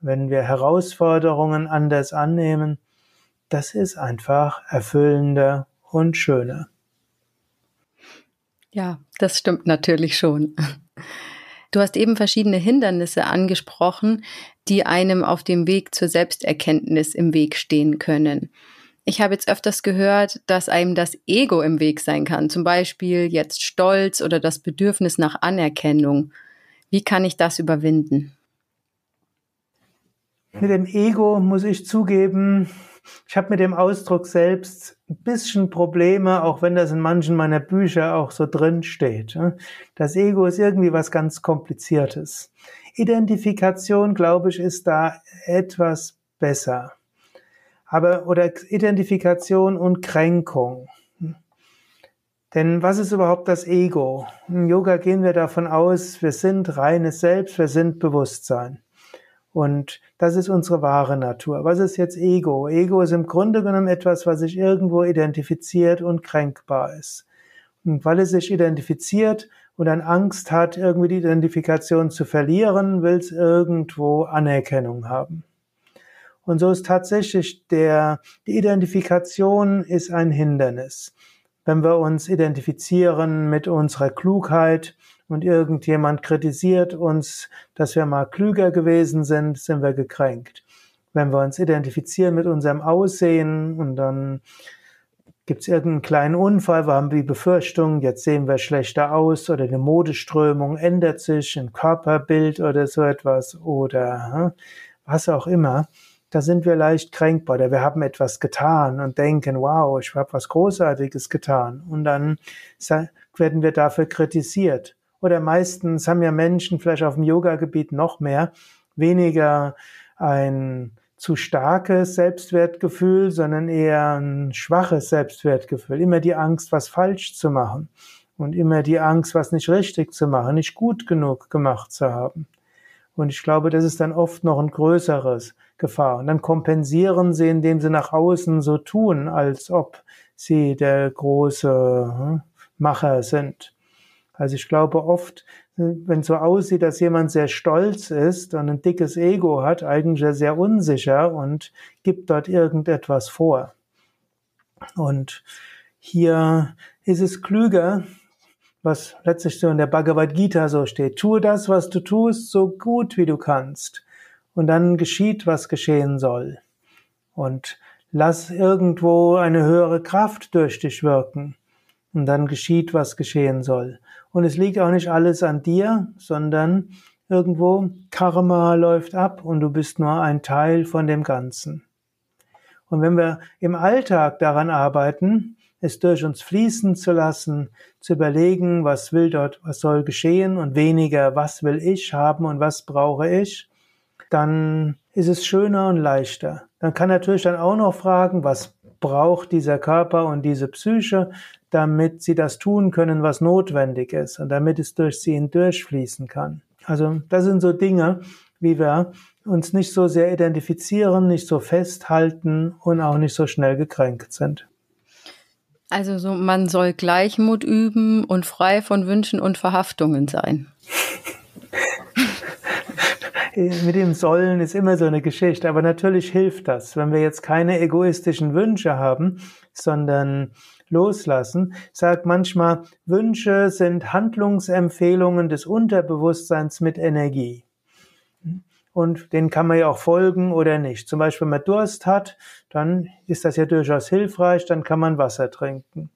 wenn wir Herausforderungen anders annehmen, das ist einfach erfüllender und schöner. Ja, das stimmt natürlich schon. Du hast eben verschiedene Hindernisse angesprochen, die einem auf dem Weg zur Selbsterkenntnis im Weg stehen können. Ich habe jetzt öfters gehört, dass einem das Ego im Weg sein kann, zum Beispiel jetzt Stolz oder das Bedürfnis nach Anerkennung. Wie kann ich das überwinden? Mit dem Ego muss ich zugeben, ich habe mit dem Ausdruck selbst ein bisschen Probleme, auch wenn das in manchen meiner Bücher auch so drin steht. Das Ego ist irgendwie was ganz Kompliziertes. Identifikation, glaube ich, ist da etwas besser. Aber, oder Identifikation und Kränkung. Denn was ist überhaupt das Ego? Im Yoga gehen wir davon aus, wir sind reines Selbst, wir sind Bewusstsein. Und das ist unsere wahre Natur. Was ist jetzt Ego? Ego ist im Grunde genommen etwas, was sich irgendwo identifiziert und kränkbar ist. Und weil es sich identifiziert und dann Angst hat, irgendwie die Identifikation zu verlieren, will es irgendwo Anerkennung haben. Und so ist tatsächlich der, die Identifikation ist ein Hindernis. Wenn wir uns identifizieren mit unserer Klugheit, und irgendjemand kritisiert uns, dass wir mal klüger gewesen sind, sind wir gekränkt. Wenn wir uns identifizieren mit unserem Aussehen und dann gibt es irgendeinen kleinen Unfall, wir haben die Befürchtung, jetzt sehen wir schlechter aus oder eine Modeströmung ändert sich, ein Körperbild oder so etwas oder hm, was auch immer, da sind wir leicht kränkbar oder wir haben etwas getan und denken, wow, ich habe was Großartiges getan und dann werden wir dafür kritisiert. Oder meistens haben ja Menschen vielleicht auf dem Yoga-Gebiet noch mehr, weniger ein zu starkes Selbstwertgefühl, sondern eher ein schwaches Selbstwertgefühl. Immer die Angst, was falsch zu machen und immer die Angst, was nicht richtig zu machen, nicht gut genug gemacht zu haben. Und ich glaube, das ist dann oft noch ein größeres Gefahr. Und dann kompensieren sie, indem sie nach außen so tun, als ob sie der große hm, Macher sind. Also ich glaube oft, wenn so aussieht, dass jemand sehr stolz ist und ein dickes Ego hat, eigentlich sehr unsicher und gibt dort irgendetwas vor. Und hier ist es klüger, was letztlich so in der Bhagavad Gita so steht. Tue das, was du tust, so gut wie du kannst. Und dann geschieht, was geschehen soll. Und lass irgendwo eine höhere Kraft durch dich wirken. Und dann geschieht, was geschehen soll. Und es liegt auch nicht alles an dir, sondern irgendwo Karma läuft ab und du bist nur ein Teil von dem Ganzen. Und wenn wir im Alltag daran arbeiten, es durch uns fließen zu lassen, zu überlegen, was will dort, was soll geschehen und weniger, was will ich haben und was brauche ich, dann ist es schöner und leichter. Dann kann natürlich dann auch noch fragen, was braucht dieser Körper und diese Psyche, damit sie das tun können, was notwendig ist und damit es durch sie hindurchfließen kann. Also das sind so Dinge, wie wir uns nicht so sehr identifizieren, nicht so festhalten und auch nicht so schnell gekränkt sind. Also so, man soll Gleichmut üben und frei von Wünschen und Verhaftungen sein. (laughs) Mit dem Sollen ist immer so eine Geschichte, aber natürlich hilft das, wenn wir jetzt keine egoistischen Wünsche haben, sondern loslassen. Sage manchmal, Wünsche sind Handlungsempfehlungen des Unterbewusstseins mit Energie und den kann man ja auch folgen oder nicht. Zum Beispiel, wenn man Durst hat, dann ist das ja durchaus hilfreich, dann kann man Wasser trinken.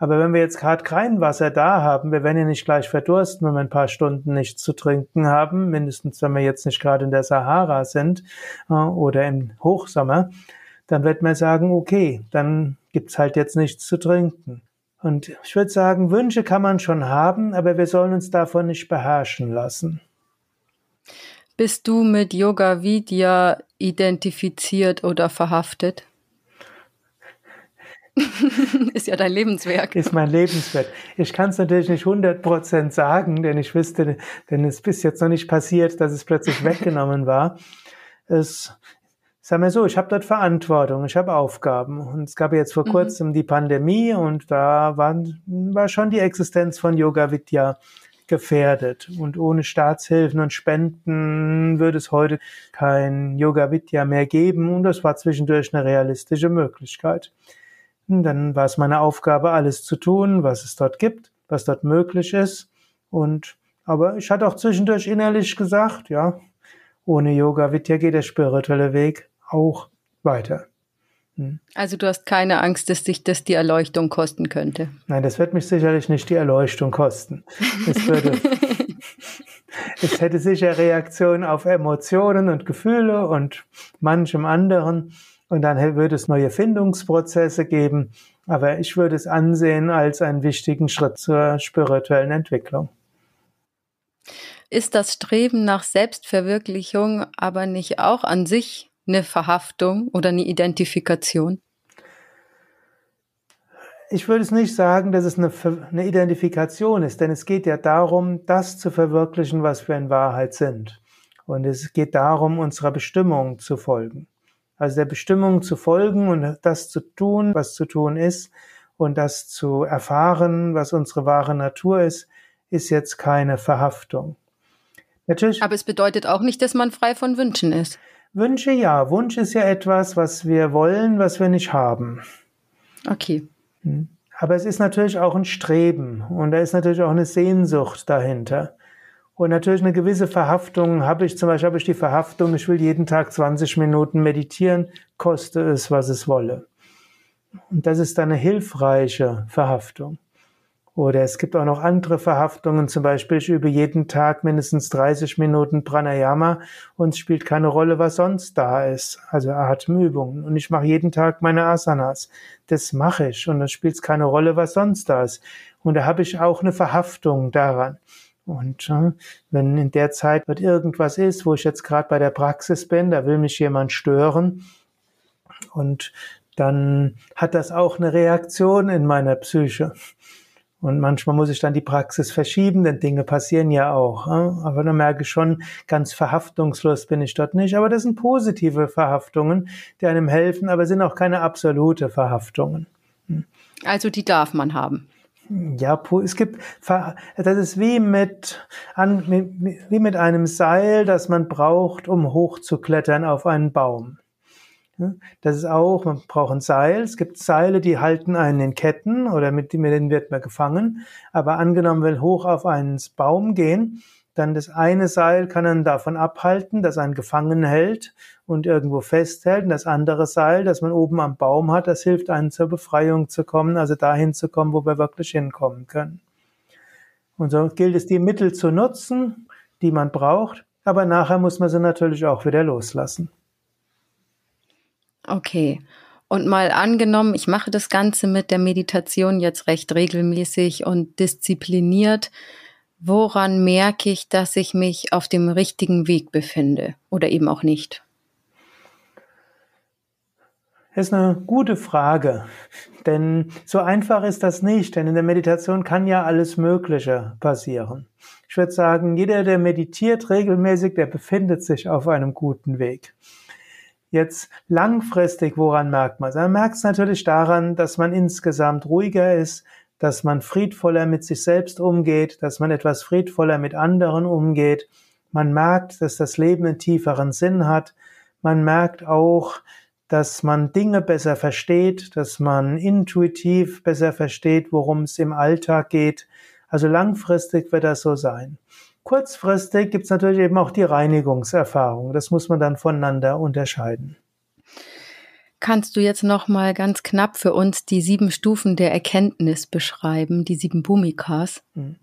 Aber wenn wir jetzt gerade kein Wasser da haben, wir werden ja nicht gleich verdursten, wenn wir ein paar Stunden nichts zu trinken haben, mindestens wenn wir jetzt nicht gerade in der Sahara sind äh, oder im Hochsommer, dann wird man sagen, okay, dann gibt's halt jetzt nichts zu trinken. Und ich würde sagen, Wünsche kann man schon haben, aber wir sollen uns davon nicht beherrschen lassen. Bist du mit Yoga Vidya identifiziert oder verhaftet? (laughs) ist ja dein Lebenswerk. Ist mein Lebenswerk. Ich kann es natürlich nicht 100% sagen, denn ich wüsste, denn es ist jetzt noch nicht passiert, dass es plötzlich (laughs) weggenommen war. Es, sagen wir so, ich habe dort Verantwortung, ich habe Aufgaben. Und es gab jetzt vor mhm. kurzem die Pandemie und da war, war schon die Existenz von Yoga Vidya gefährdet. Und ohne Staatshilfen und Spenden würde es heute kein Yoga Vidya mehr geben. Und das war zwischendurch eine realistische Möglichkeit. Und dann war es meine Aufgabe, alles zu tun, was es dort gibt, was dort möglich ist. Und, aber ich hatte auch zwischendurch innerlich gesagt, ja, ohne Yoga Vidya geht der spirituelle Weg auch weiter. Hm. Also du hast keine Angst, dass dich das die Erleuchtung kosten könnte. Nein, das wird mich sicherlich nicht die Erleuchtung kosten. Es würde, (laughs) es hätte sicher Reaktionen auf Emotionen und Gefühle und manchem anderen. Und dann würde es neue Findungsprozesse geben. Aber ich würde es ansehen als einen wichtigen Schritt zur spirituellen Entwicklung. Ist das Streben nach Selbstverwirklichung aber nicht auch an sich eine Verhaftung oder eine Identifikation? Ich würde es nicht sagen, dass es eine, eine, Identifikation ist, denn es geht ja darum, das zu verwirklichen, was wir in Wahrheit sind. Und es geht darum, unserer Bestimmung zu folgen. Also der Bestimmung zu folgen und das zu tun, was zu tun ist, und das zu erfahren, was unsere wahre Natur ist, ist jetzt keine Verhaftung. Natürlich. Aber es bedeutet auch nicht, dass man frei von Wünschen ist. Wünsche ja. Wunsch ist ja etwas, was wir wollen, was wir nicht haben. Okay. Hm. Aber es ist natürlich auch ein Streben und da ist natürlich auch eine Sehnsucht dahinter. Und natürlich eine gewisse Verhaftung habe ich, zum Beispiel habe ich die Verhaftung, ich will jeden Tag 20 Minuten meditieren, koste es, was es wolle. Und das ist eine hilfreiche Verhaftung. Oder es gibt auch noch andere Verhaftungen, zum Beispiel ich übe jeden Tag mindestens 30 Minuten Pranayama und es spielt keine Rolle, was sonst da ist, also Atemübungen. Und ich mache jeden Tag meine Asanas. Das mache ich und es spielt keine Rolle, was sonst da ist. Und da habe ich auch eine Verhaftung daran. Und äh, wenn in der Zeit wird irgendwas ist, wo ich jetzt gerade bei der Praxis bin, da will mich jemand stören und dann hat das auch eine Reaktion in meiner Psyche. Und manchmal muss ich dann die Praxis verschieben, denn Dinge passieren ja auch. Aber dann merke ich schon, ganz verhaftungslos bin ich dort nicht. Aber das sind positive Verhaftungen, die einem helfen, aber sind auch keine absolute Verhaftungen. Hm. Also die darf man haben. Ja, es gibt, das ist wie mit, wie mit einem Seil, das man braucht, um hochzuklettern auf einen Baum. Das ist auch, man braucht ein Seil. Es gibt Seile, die halten einen in Ketten oder mit, denen wird man gefangen. Aber angenommen, will hoch auf einen Baum gehen, dann das eine Seil kann einen davon abhalten, dass einen gefangen hält und irgendwo festhält. Und das andere Seil, das man oben am Baum hat, das hilft einen zur Befreiung zu kommen, also dahin zu kommen, wo wir wirklich hinkommen können. Und so gilt es, die Mittel zu nutzen, die man braucht, aber nachher muss man sie natürlich auch wieder loslassen. Okay. Und mal angenommen, ich mache das Ganze mit der Meditation jetzt recht regelmäßig und diszipliniert. Woran merke ich, dass ich mich auf dem richtigen Weg befinde oder eben auch nicht? Das ist eine gute Frage, denn so einfach ist das nicht, denn in der Meditation kann ja alles Mögliche passieren. Ich würde sagen, jeder, der meditiert regelmäßig, der befindet sich auf einem guten Weg. Jetzt langfristig, woran merkt man es? Man merkt es natürlich daran, dass man insgesamt ruhiger ist, dass man friedvoller mit sich selbst umgeht, dass man etwas friedvoller mit anderen umgeht. Man merkt, dass das Leben einen tieferen Sinn hat. Man merkt auch, dass man Dinge besser versteht, dass man intuitiv besser versteht, worum es im Alltag geht. Also langfristig wird das so sein. Kurzfristig gibt es natürlich eben auch die Reinigungserfahrung. Das muss man dann voneinander unterscheiden. Kannst du jetzt noch mal ganz knapp für uns die sieben Stufen der Erkenntnis beschreiben, die sieben Bhumikas? Mhm.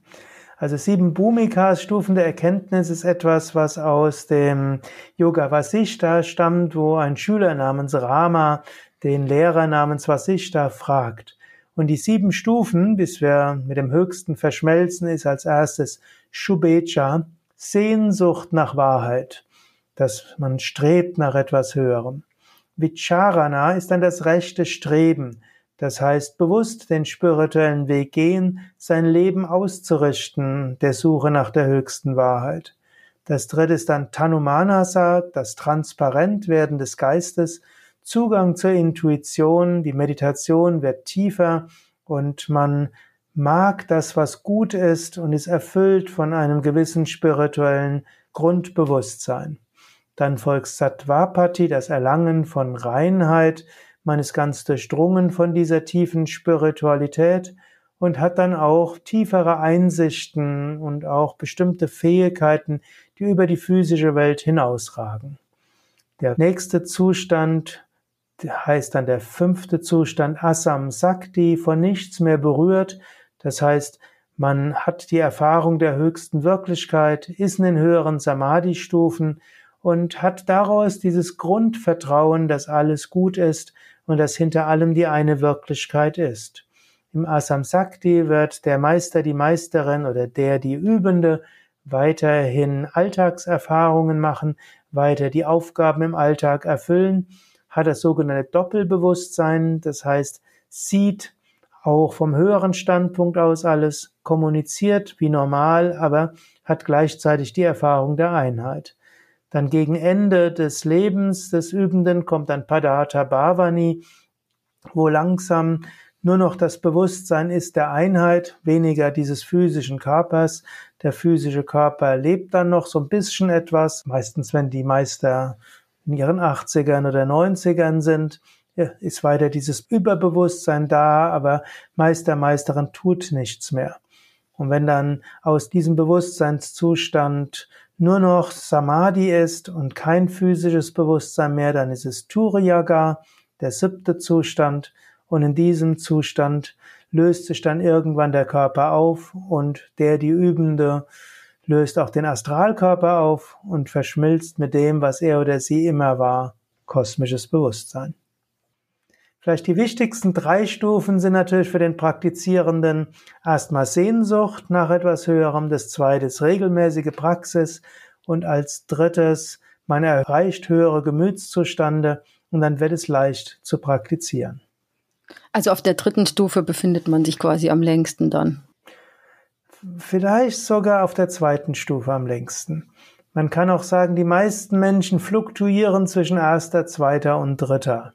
Also sieben Bhumikas, Stufen der Erkenntnis, ist etwas, was aus dem Yoga Vasishta stammt, wo ein Schüler namens Rama den Lehrer namens Vasishta fragt. Und die sieben Stufen, bis wir mit dem höchsten verschmelzen, ist als erstes Shubecha, Sehnsucht nach Wahrheit, dass man strebt nach etwas Höherem. Vicharana ist dann das rechte Streben, das heißt, bewusst den spirituellen Weg gehen, sein Leben auszurichten, der Suche nach der höchsten Wahrheit. Das dritte ist dann Tanumanasa, das Transparentwerden des Geistes, Zugang zur Intuition, die Meditation wird tiefer und man mag das, was gut ist und ist erfüllt von einem gewissen spirituellen Grundbewusstsein. Dann folgt Sattvapati, das Erlangen von Reinheit, man ist ganz durchdrungen von dieser tiefen Spiritualität und hat dann auch tiefere Einsichten und auch bestimmte Fähigkeiten, die über die physische Welt hinausragen. Der nächste Zustand heißt dann der fünfte Zustand Asam Sakti, von nichts mehr berührt. Das heißt, man hat die Erfahrung der höchsten Wirklichkeit, ist in den höheren Samadhi-Stufen und hat daraus dieses Grundvertrauen, dass alles gut ist und dass hinter allem die eine Wirklichkeit ist. Im Asam Sakti wird der Meister, die Meisterin oder der, die Übende weiterhin Alltagserfahrungen machen, weiter die Aufgaben im Alltag erfüllen, hat das sogenannte Doppelbewusstsein, das heißt, sieht auch vom höheren Standpunkt aus alles, kommuniziert wie normal, aber hat gleichzeitig die Erfahrung der Einheit. Dann gegen Ende des Lebens des Übenden kommt dann Padata Bhavani, wo langsam nur noch das Bewusstsein ist der Einheit, weniger dieses physischen Körpers. Der physische Körper lebt dann noch so ein bisschen etwas, meistens wenn die Meister in ihren 80ern oder 90ern sind, ist weiter dieses Überbewusstsein da, aber Meister, Meisterin tut nichts mehr. Und wenn dann aus diesem Bewusstseinszustand nur noch Samadhi ist und kein physisches Bewusstsein mehr, dann ist es Turiyaga, der siebte Zustand. Und in diesem Zustand löst sich dann irgendwann der Körper auf und der, die Übende, löst auch den Astralkörper auf und verschmilzt mit dem, was er oder sie immer war, kosmisches Bewusstsein. Vielleicht die wichtigsten drei Stufen sind natürlich für den Praktizierenden erstmal Sehnsucht nach etwas Höherem, das zweite ist regelmäßige Praxis und als drittes man erreicht höhere Gemütszustände und dann wird es leicht zu praktizieren. Also auf der dritten Stufe befindet man sich quasi am längsten dann. Vielleicht sogar auf der zweiten Stufe am längsten. Man kann auch sagen, die meisten Menschen fluktuieren zwischen erster, zweiter und dritter.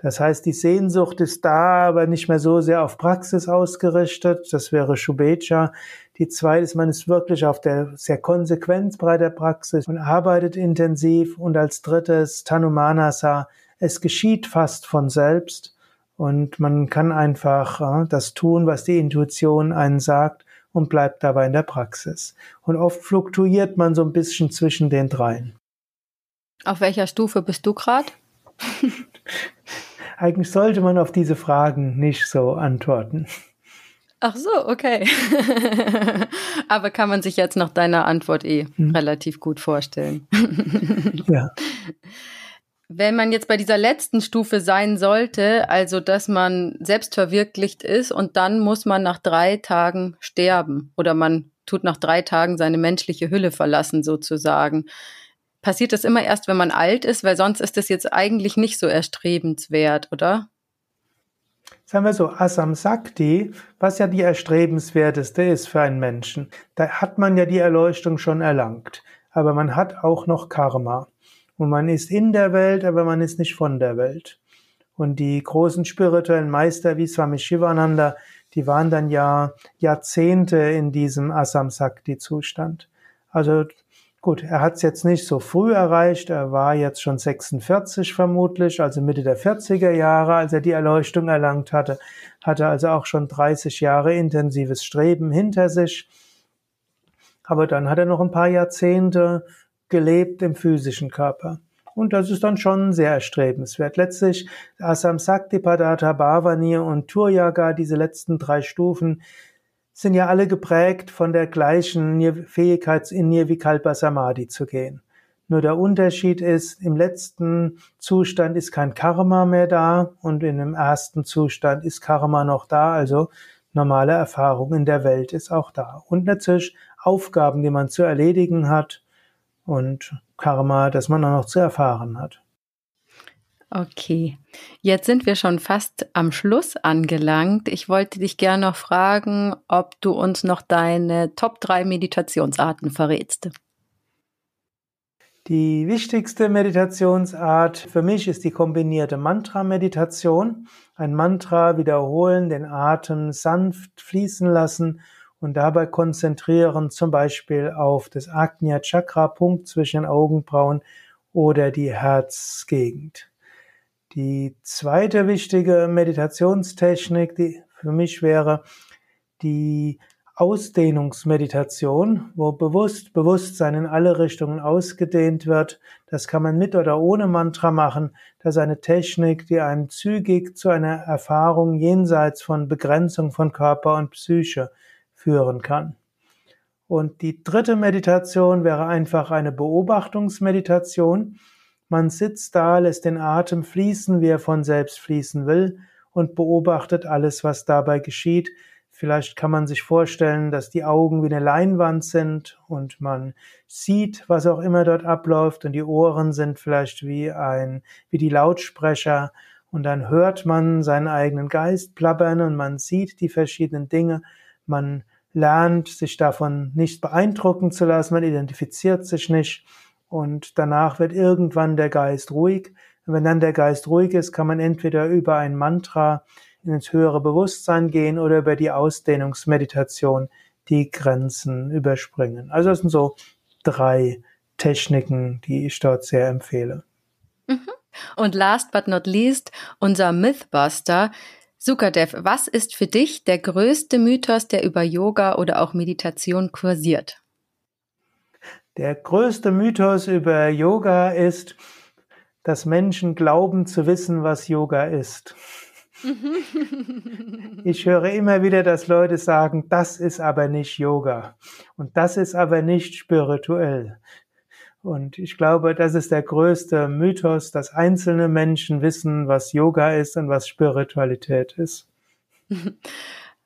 Das heißt, die Sehnsucht ist da, aber nicht mehr so sehr auf Praxis ausgerichtet. Das wäre Shubecha. Die zweite ist, man ist wirklich auf der sehr konsequent bei der Praxis und arbeitet intensiv. Und als drittes Tanumanasa. Es geschieht fast von selbst und man kann einfach äh, das tun, was die Intuition einen sagt und bleibt dabei in der Praxis. Und oft fluktuiert man so ein bisschen zwischen den dreien. Auf welcher Stufe bist du gerade? (laughs) Eigentlich sollte man auf diese Fragen nicht so antworten. Ach so, okay. (laughs) Aber kann man sich jetzt nach deiner Antwort eh hm. relativ gut vorstellen. (laughs) ja. Wenn man jetzt bei dieser letzten Stufe sein sollte, also dass man selbst verwirklicht ist und dann muss man nach drei Tagen sterben oder man tut nach drei Tagen seine menschliche Hülle verlassen sozusagen. Passiert das immer erst, wenn man alt ist, weil sonst ist das jetzt eigentlich nicht so erstrebenswert, oder? Sagen wir so, Asam Sakti, was ja die erstrebenswerteste ist für einen Menschen, da hat man ja die Erleuchtung schon erlangt. Aber man hat auch noch Karma. Und man ist in der Welt, aber man ist nicht von der Welt. Und die großen spirituellen Meister wie Swami Shivananda, die waren dann ja Jahrzehnte in diesem Asamsakti-Zustand. Also gut, er hat es jetzt nicht so früh erreicht, er war jetzt schon 46 vermutlich, also Mitte der 40er Jahre, als er die Erleuchtung erlangt hatte, hatte also auch schon 30 Jahre intensives Streben hinter sich. Aber dann hat er noch ein paar Jahrzehnte gelebt im physischen Körper. Und das ist dann schon sehr erstrebenswert. Letztlich Asam Sakti Padata Bhavani und Turyaga, diese letzten drei Stufen, sind ja alle geprägt von der gleichen Fähigkeit in Nirvikalpa Samadhi zu gehen. Nur der Unterschied ist, im letzten Zustand ist kein Karma mehr da und in dem ersten Zustand ist Karma noch da, also normale Erfahrung in der Welt ist auch da. Und natürlich Aufgaben, die man zu erledigen hat, und Karma, das man auch noch zu erfahren hat. Okay, jetzt sind wir schon fast am Schluss angelangt. Ich wollte dich gerne noch fragen, ob du uns noch deine Top 3 Meditationsarten verrätst. Die wichtigste Meditationsart für mich ist die kombinierte Mantra-Meditation. Ein Mantra wiederholen, den Atem sanft fließen lassen und dabei konzentrieren zum Beispiel auf das Agnya Chakra Punkt zwischen Augenbrauen oder die Herzgegend. Die zweite wichtige Meditationstechnik, die für mich wäre die Ausdehnungsmeditation, wo bewusst Bewusstsein in alle Richtungen ausgedehnt wird. Das kann man mit oder ohne Mantra machen. Das ist eine Technik, die einen zügig zu einer Erfahrung jenseits von Begrenzung von Körper und Psyche führen kann. Und die dritte Meditation wäre einfach eine Beobachtungsmeditation. Man sitzt da, lässt den Atem fließen, wie er von selbst fließen will und beobachtet alles, was dabei geschieht. Vielleicht kann man sich vorstellen, dass die Augen wie eine Leinwand sind und man sieht, was auch immer dort abläuft und die Ohren sind vielleicht wie ein, wie die Lautsprecher. Und dann hört man seinen eigenen Geist plappern und man sieht die verschiedenen Dinge. Man lernt, sich davon nicht beeindrucken zu lassen, man identifiziert sich nicht und danach wird irgendwann der Geist ruhig. Und wenn dann der Geist ruhig ist, kann man entweder über ein Mantra ins höhere Bewusstsein gehen oder über die Ausdehnungsmeditation die Grenzen überspringen. Also das sind so drei Techniken, die ich dort sehr empfehle. Mhm. Und last but not least, unser Mythbuster, Sukadev, was ist für dich der größte Mythos, der über Yoga oder auch Meditation kursiert? Der größte Mythos über Yoga ist, dass Menschen glauben zu wissen, was Yoga ist. ich höre immer wieder, dass Leute sagen, das ist aber nicht Yoga und das ist aber nicht spirituell. Und ich glaube, das ist der größte Mythos, dass einzelne Menschen wissen, was Yoga ist und was Spiritualität ist.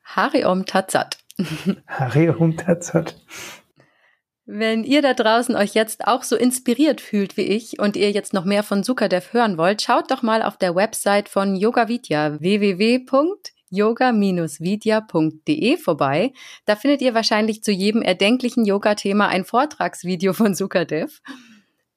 Hari Om Tatsat. Hari Om Tatsat. Wenn ihr da draußen euch jetzt auch so inspiriert fühlt wie ich und ihr jetzt noch mehr von Sukadev hören wollt, schaut doch mal auf der Website von Yoga Vidya www yoga-vidya.de vorbei. Da findet ihr wahrscheinlich zu jedem erdenklichen Yoga-Thema ein Vortragsvideo von Sukadev.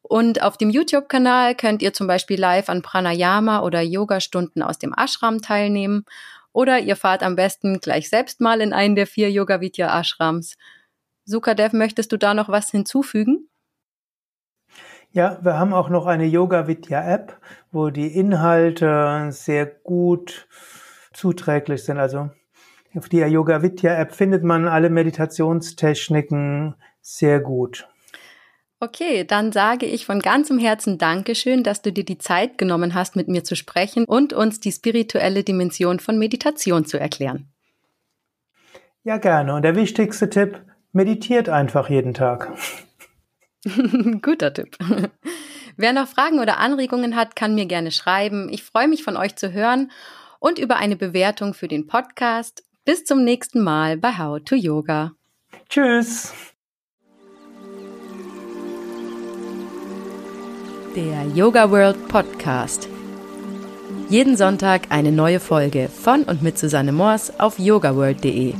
Und auf dem YouTube-Kanal könnt ihr zum Beispiel live an Pranayama oder Yoga-Stunden aus dem Ashram teilnehmen. Oder ihr fahrt am besten gleich selbst mal in einen der vier Yoga Vidya Ashrams. Sukadev, möchtest du da noch was hinzufügen? Ja, wir haben auch noch eine Yoga Vidya App, wo die Inhalte sehr gut zuträglich sind. Also auf der Yoga Vidya App findet man alle Meditationstechniken sehr gut. Okay, dann sage ich von ganzem Herzen Dankeschön, dass du dir die Zeit genommen hast, mit mir zu sprechen und uns die spirituelle Dimension von Meditation zu erklären. Ja, gerne. Und der wichtigste Tipp, meditiert einfach jeden Tag. (laughs) Guter Tipp. (laughs) Wer noch Fragen oder Anregungen hat, kann mir gerne schreiben. Ich freue mich von euch zu hören und über eine Bewertung für den Podcast. Bis zum nächsten Mal bei How to Yoga. Tschüss. Der Yoga World Podcast. Jeden Sonntag eine neue Folge von und mit Susanne Moors auf yogaworld.de.